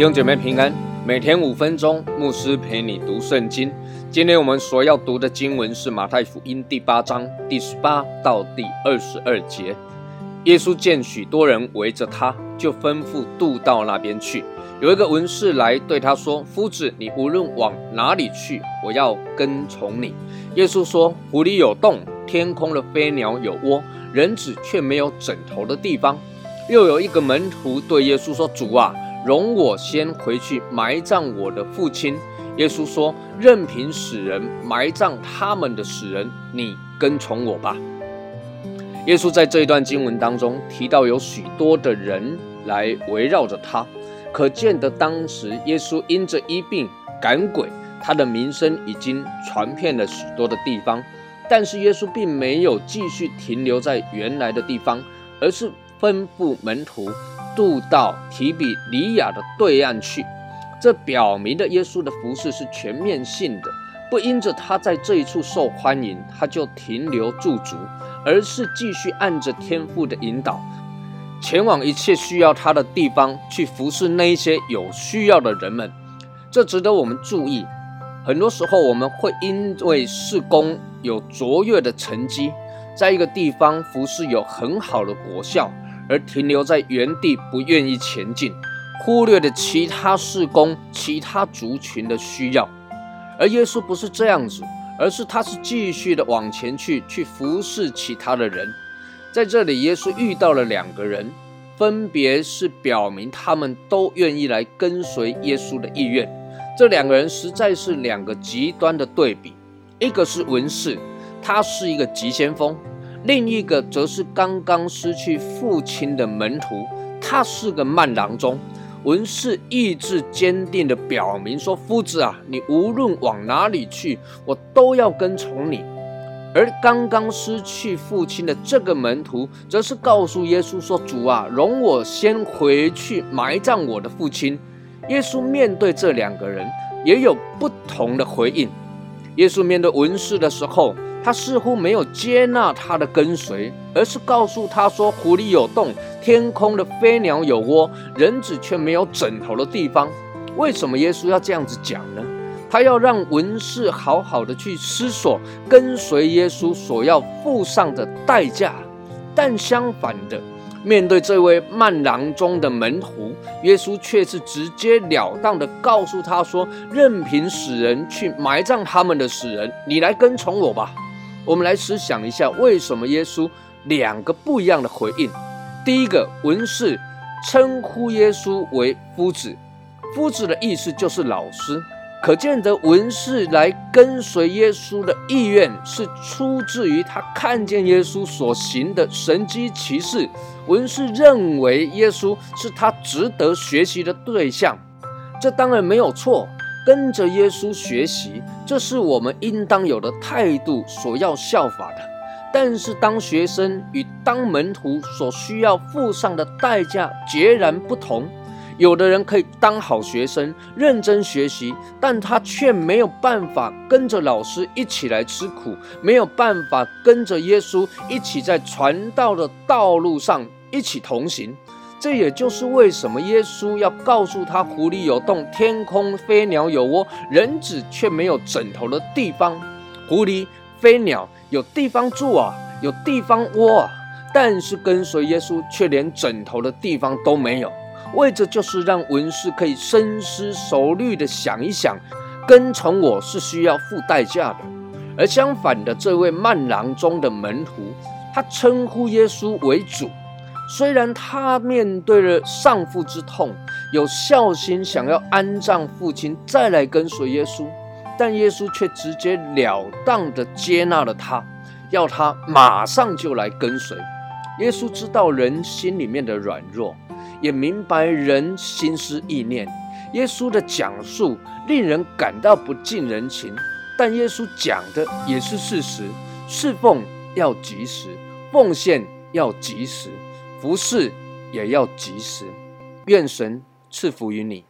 弟兄姐妹平安，每天五分钟，牧师陪你读圣经。今天我们所要读的经文是马太福音第八章第十八到第二十二节。耶稣见许多人围着他，就吩咐渡到那边去。有一个文士来对他说：“夫子，你无论往哪里去，我要跟从你。”耶稣说：“湖里有洞，天空的飞鸟有窝，人子却没有枕头的地方。”又有一个门徒对耶稣说：“主啊！”容我先回去埋葬我的父亲。耶稣说：“任凭死人埋葬他们的死人，你跟从我吧。”耶稣在这一段经文当中提到有许多的人来围绕着他，可见得当时耶稣因着医病赶鬼，他的名声已经传遍了许多的地方。但是耶稣并没有继续停留在原来的地方，而是吩咐门徒。渡到提比里亚的对岸去，这表明了耶稣的服饰是全面性的，不因着他在这一处受欢迎，他就停留驻足，而是继续按着天父的引导，前往一切需要他的地方去服侍那一些有需要的人们。这值得我们注意。很多时候，我们会因为事工有卓越的成绩，在一个地方服侍有很好的果效。而停留在原地，不愿意前进，忽略了其他事工、其他族群的需要。而耶稣不是这样子，而是他是继续的往前去，去服侍其他的人。在这里，耶稣遇到了两个人，分别是表明他们都愿意来跟随耶稣的意愿。这两个人实在是两个极端的对比，一个是文士，他是一个急先锋。另一个则是刚刚失去父亲的门徒，他是个慢郎中。文士意志坚定的表明说：“夫子啊，你无论往哪里去，我都要跟从你。”而刚刚失去父亲的这个门徒，则是告诉耶稣说：“主啊，容我先回去埋葬我的父亲。”耶稣面对这两个人，也有不同的回应。耶稣面对文士的时候，他似乎没有接纳他的跟随，而是告诉他说：“湖里有洞，天空的飞鸟有窝，人子却没有枕头的地方。”为什么耶稣要这样子讲呢？他要让文士好好的去思索跟随耶稣所要付上的代价。但相反的，面对这位慢郎中的门徒，耶稣却是直截了当的告诉他说：“任凭死人去埋葬他们的死人，你来跟从我吧。”我们来思想一下，为什么耶稣两个不一样的回应？第一个，文士称呼耶稣为夫子，夫子的意思就是老师，可见得文士来跟随耶稣的意愿是出自于他看见耶稣所行的神迹奇事，文士认为耶稣是他值得学习的对象，这当然没有错。跟着耶稣学习，这是我们应当有的态度，所要效法的。但是，当学生与当门徒所需要付上的代价截然不同。有的人可以当好学生，认真学习，但他却没有办法跟着老师一起来吃苦，没有办法跟着耶稣一起在传道的道路上一起同行。这也就是为什么耶稣要告诉他：湖里有洞，天空飞鸟有窝，人子却没有枕头的地方。狐狸、飞鸟有地方住啊，有地方窝啊，但是跟随耶稣却连枕头的地方都没有。为着就是让文士可以深思熟虑的想一想，跟从我是需要付代价的。而相反的，这位慢郎中的门徒，他称呼耶稣为主。虽然他面对了丧父之痛，有孝心，想要安葬父亲，再来跟随耶稣，但耶稣却直截了当的接纳了他，要他马上就来跟随。耶稣知道人心里面的软弱，也明白人心思意念。耶稣的讲述令人感到不近人情，但耶稣讲的也是事实：侍奉要及时，奉献要及时。服侍也要及时，愿神赐福于你。